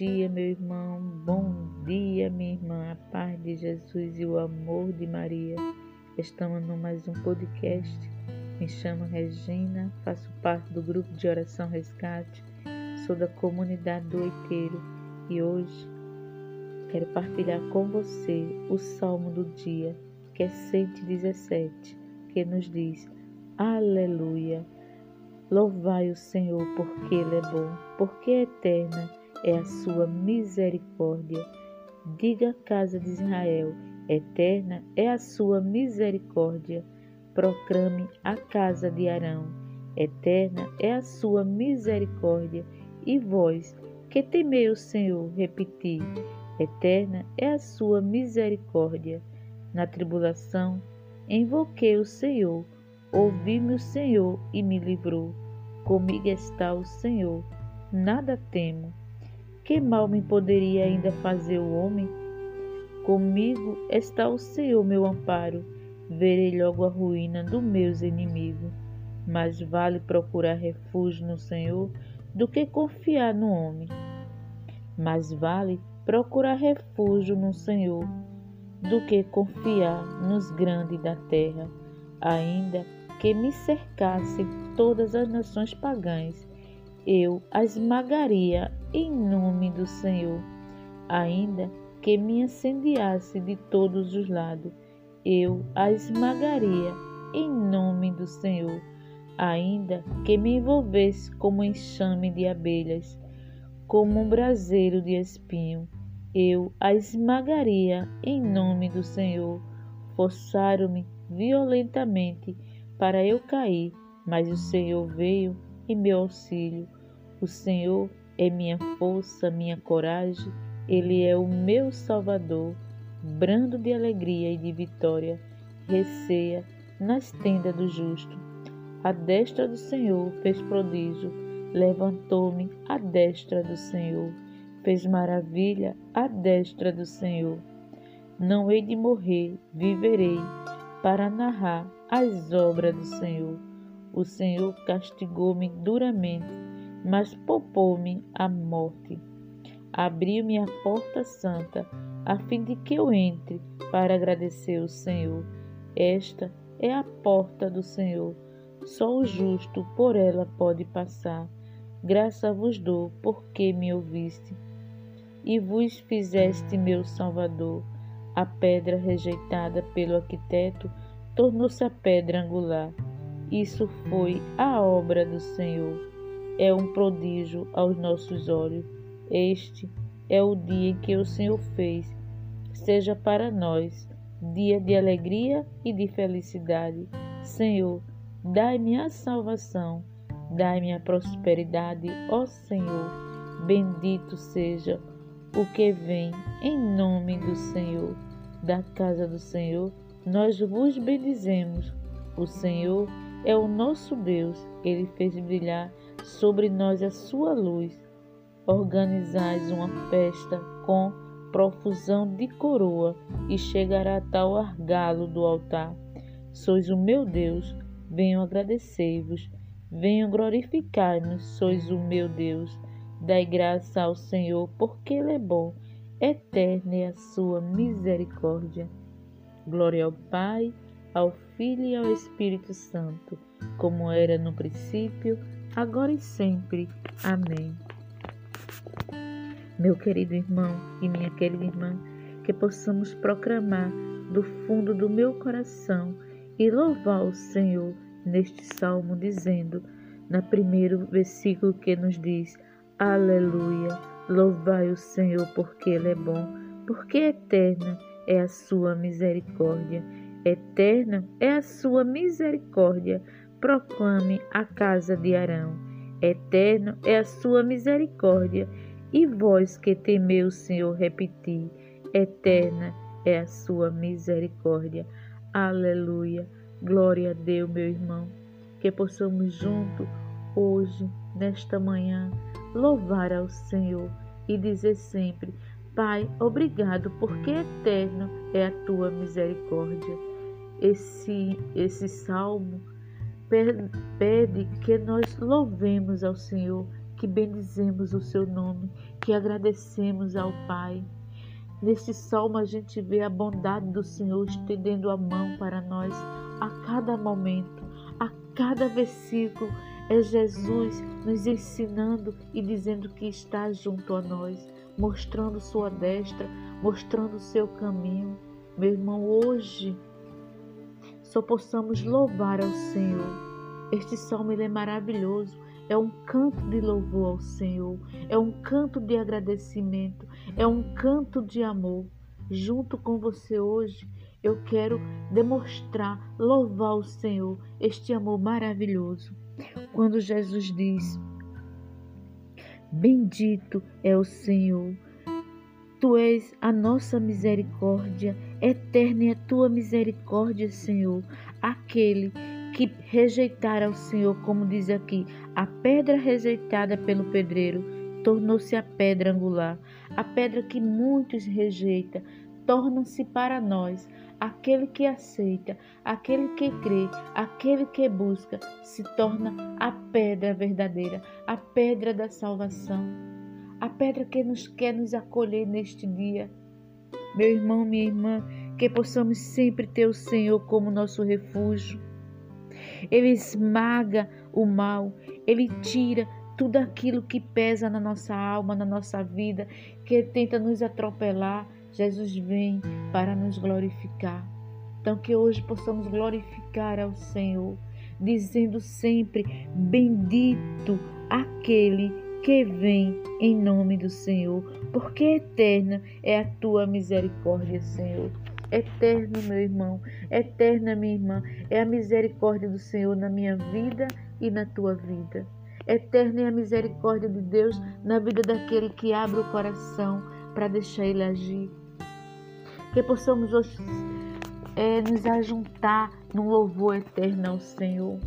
dia, meu irmão. Bom dia, minha irmã. A paz de Jesus e o amor de Maria. Estamos no mais um podcast. Me chamo Regina, faço parte do grupo de oração Resgate. Sou da comunidade do Oiteiro e hoje quero partilhar com você o salmo do dia, que é 117, que nos diz: Aleluia. Louvai o Senhor, porque Ele é bom, porque é eterna é a sua misericórdia. Diga a casa de Israel: eterna é a sua misericórdia. Proclame a casa de Arão: eterna é a sua misericórdia. E vós, que temei o Senhor, repeti: eterna é a sua misericórdia. Na tribulação, invoquei o Senhor, ouvi-me o Senhor e me livrou. Comigo está o Senhor, nada temo. Que mal me poderia ainda fazer o homem? Comigo está o Senhor, meu amparo. Verei logo a ruína dos meus inimigos. Mas vale procurar refúgio no Senhor do que confiar no homem. Mas vale procurar refúgio no Senhor do que confiar nos grandes da terra, ainda que me cercassem todas as nações pagãs eu a esmagaria em nome do Senhor. Ainda que me incendiasse de todos os lados, eu a esmagaria em nome do Senhor. Ainda que me envolvesse como enxame de abelhas, como um braseiro de espinho, eu a esmagaria em nome do Senhor. Forçaram-me violentamente para eu cair, mas o Senhor veio em meu auxílio. O Senhor é minha força, minha coragem, Ele é o meu Salvador, brando de alegria e de vitória, receia nas tendas do justo. A destra do Senhor fez prodígio, levantou-me a destra do Senhor, fez maravilha a destra do Senhor. Não hei de morrer, viverei, para narrar as obras do Senhor. O Senhor castigou-me duramente, mas poupou-me a morte. Abriu-me a porta santa, a fim de que eu entre para agradecer o Senhor. Esta é a porta do Senhor. Só o justo por ela pode passar. Graça vos dou, porque me ouviste. E vos fizeste meu Salvador. A pedra rejeitada pelo arquiteto tornou-se a pedra angular. Isso foi a obra do Senhor. É um prodígio aos nossos olhos. Este é o dia que o Senhor fez. Seja para nós dia de alegria e de felicidade. Senhor, dai-me a salvação, dai-me a prosperidade, ó Senhor. Bendito seja o que vem em nome do Senhor. Da casa do Senhor, nós vos bendizemos. O Senhor é o nosso Deus. Ele fez brilhar sobre nós a sua luz. Organizais uma festa com profusão de coroa e chegará tal argalo do altar. Sois o meu Deus, venho agradecer-vos, venho glorificar-nos, sois o meu Deus. Dai graça ao Senhor, porque Ele é bom, eterna é a sua misericórdia. Glória ao Pai, ao Filho e ao Espírito Santo, como era no princípio, agora e sempre. Amém. Meu querido irmão e minha querida irmã, que possamos proclamar do fundo do meu coração e louvar o Senhor neste salmo, dizendo, na primeiro versículo que nos diz: Aleluia, louvai o Senhor, porque Ele é bom, porque eterna é a sua misericórdia Eterna é a sua misericórdia, proclame a casa de Arão. Eterno é a sua misericórdia. E vós que temeu o Senhor, repeti: Eterna é a sua misericórdia. Aleluia. Glória a Deus, meu irmão. Que possamos juntos, hoje, nesta manhã, louvar ao Senhor e dizer sempre: Pai, obrigado, porque eterno é a tua misericórdia. Esse, esse salmo pede que nós louvemos ao Senhor, que bendizemos o seu nome, que agradecemos ao Pai. Nesse salmo a gente vê a bondade do Senhor estendendo a mão para nós a cada momento, a cada versículo. É Jesus nos ensinando e dizendo que está junto a nós, mostrando sua destra, mostrando o seu caminho. Meu irmão, hoje só possamos louvar ao Senhor. Este salmo ele é maravilhoso, é um canto de louvor ao Senhor, é um canto de agradecimento, é um canto de amor. Junto com você hoje, eu quero demonstrar, louvar o Senhor, este amor maravilhoso. Quando Jesus diz: Bendito é o Senhor Tu és a nossa misericórdia, eterna é a tua misericórdia, Senhor. Aquele que rejeitara o Senhor, como diz aqui, a pedra rejeitada pelo pedreiro tornou-se a pedra angular. A pedra que muitos rejeitam torna-se para nós aquele que aceita, aquele que crê, aquele que busca, se torna a pedra verdadeira, a pedra da salvação a pedra que nos quer nos acolher neste dia. Meu irmão, minha irmã, que possamos sempre ter o Senhor como nosso refúgio. Ele esmaga o mal, ele tira tudo aquilo que pesa na nossa alma, na nossa vida, que tenta nos atropelar. Jesus vem para nos glorificar. Então, que hoje possamos glorificar ao Senhor, dizendo sempre: Bendito aquele que vem em nome do Senhor, porque eterna é a tua misericórdia, Senhor. Eterno, meu irmão, eterna, minha irmã, é a misericórdia do Senhor na minha vida e na tua vida. Eterna é a misericórdia de Deus na vida daquele que abre o coração para deixar Ele agir. Que possamos hoje é, nos ajuntar num louvor eterno ao Senhor.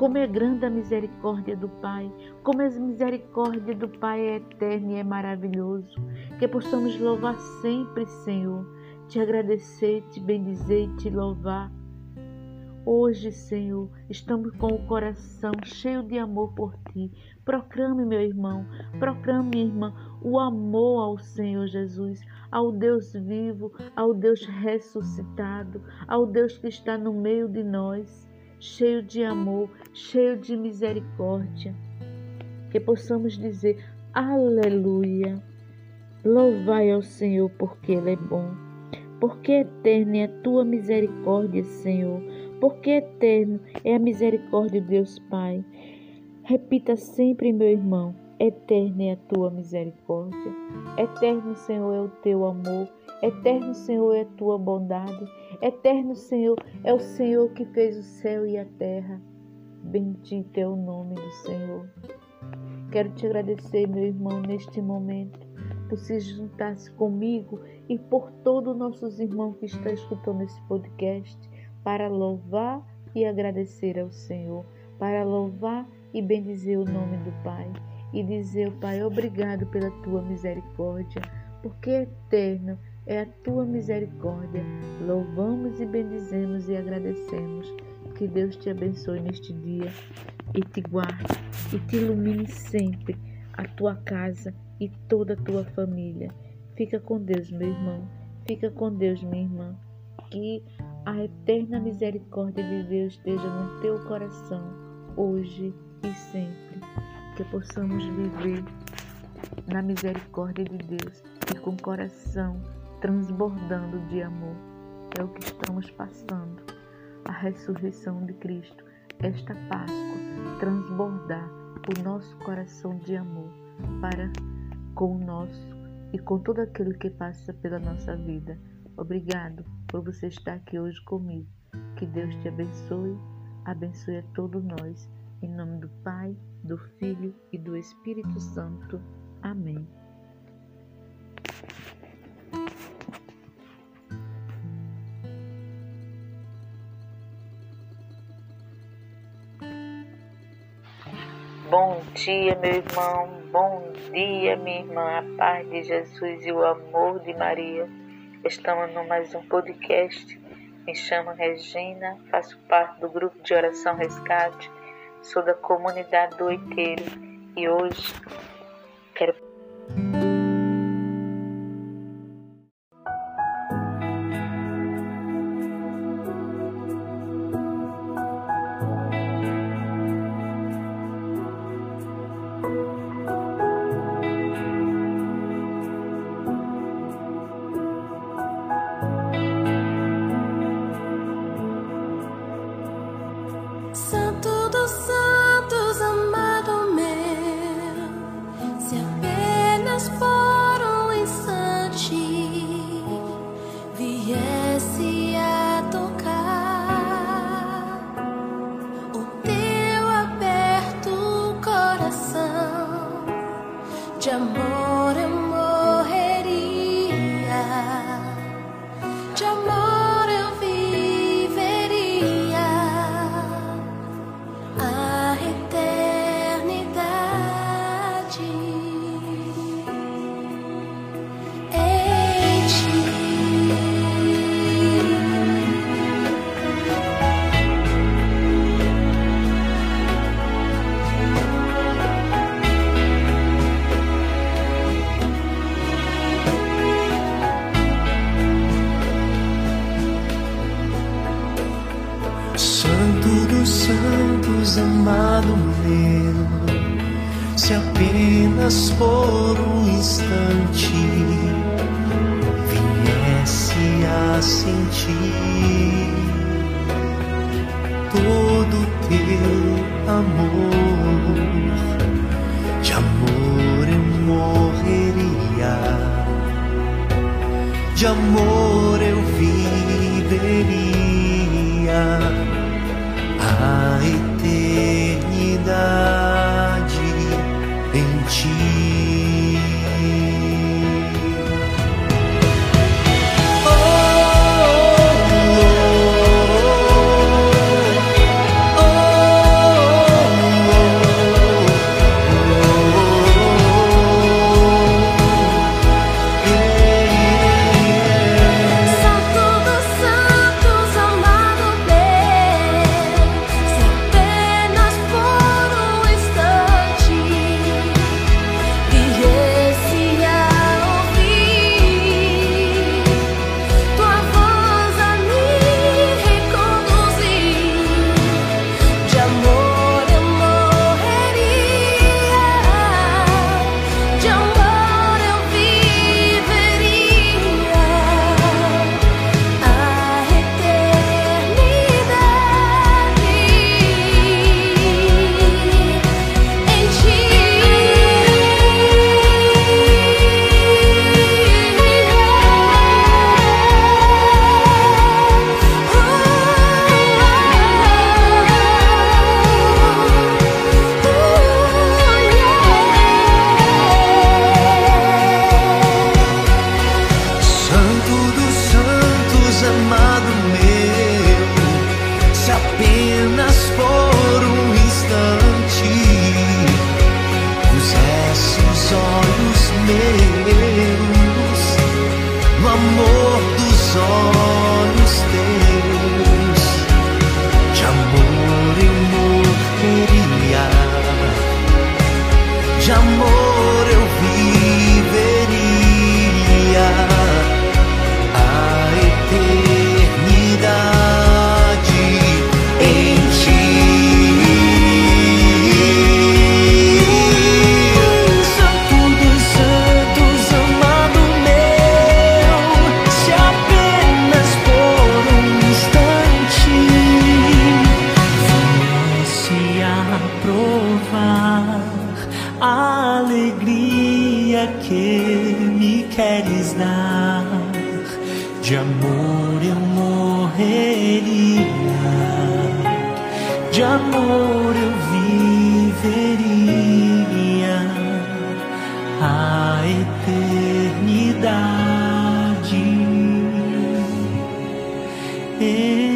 Como é grande a misericórdia do Pai, como a misericórdia do Pai é eterna e é maravilhoso. Que possamos louvar sempre, Senhor, te agradecer, te bendizer e te louvar. Hoje, Senhor, estamos com o coração cheio de amor por ti. Proclame, meu irmão, proclame, minha irmã, o amor ao Senhor Jesus, ao Deus vivo, ao Deus ressuscitado, ao Deus que está no meio de nós cheio de amor, cheio de misericórdia. Que possamos dizer: Aleluia! Louvai ao Senhor, porque Ele é bom. Porque eterna é a tua misericórdia, Senhor. Porque eterno é a misericórdia de Deus Pai. Repita sempre, meu irmão: Eterna é a tua misericórdia. Eterno, Senhor, é o teu amor. Eterno, Senhor, é a tua bondade. Eterno Senhor, é o Senhor que fez o céu e a terra. Bendito é o nome do Senhor. Quero te agradecer, meu irmão, neste momento, por se juntar-se comigo e por todos os nossos irmãos que estão escutando esse podcast, para louvar e agradecer ao Senhor, para louvar e bendizer o nome do Pai e dizer, Pai, obrigado pela tua misericórdia, porque é eterno é a tua misericórdia. Louvamos e bendizemos e agradecemos. Que Deus te abençoe neste dia e te guarde e te ilumine sempre a tua casa e toda a tua família. Fica com Deus, meu irmão. Fica com Deus, minha irmã. Que a eterna misericórdia de Deus esteja no teu coração, hoje e sempre. Que possamos viver na misericórdia de Deus e com coração transbordando de amor. É o que estamos passando. A ressurreição de Cristo, esta Páscoa, transbordar o nosso coração de amor para com o nosso e com todo aquele que passa pela nossa vida. Obrigado por você estar aqui hoje comigo. Que Deus te abençoe, abençoe a todos nós Em nome do Pai, do Filho e do Espírito Santo. Amém. Bom dia, meu irmão. Bom dia, minha irmã. A paz de Jesus e o amor de Maria. Estamos no mais um podcast. Me chamo Regina, faço parte do grupo de oração Resgate sou da comunidade do Oiteiro e hoje todo teu amor, de amor eu morreria, de amor eu viveria a eternidade. Eternidade.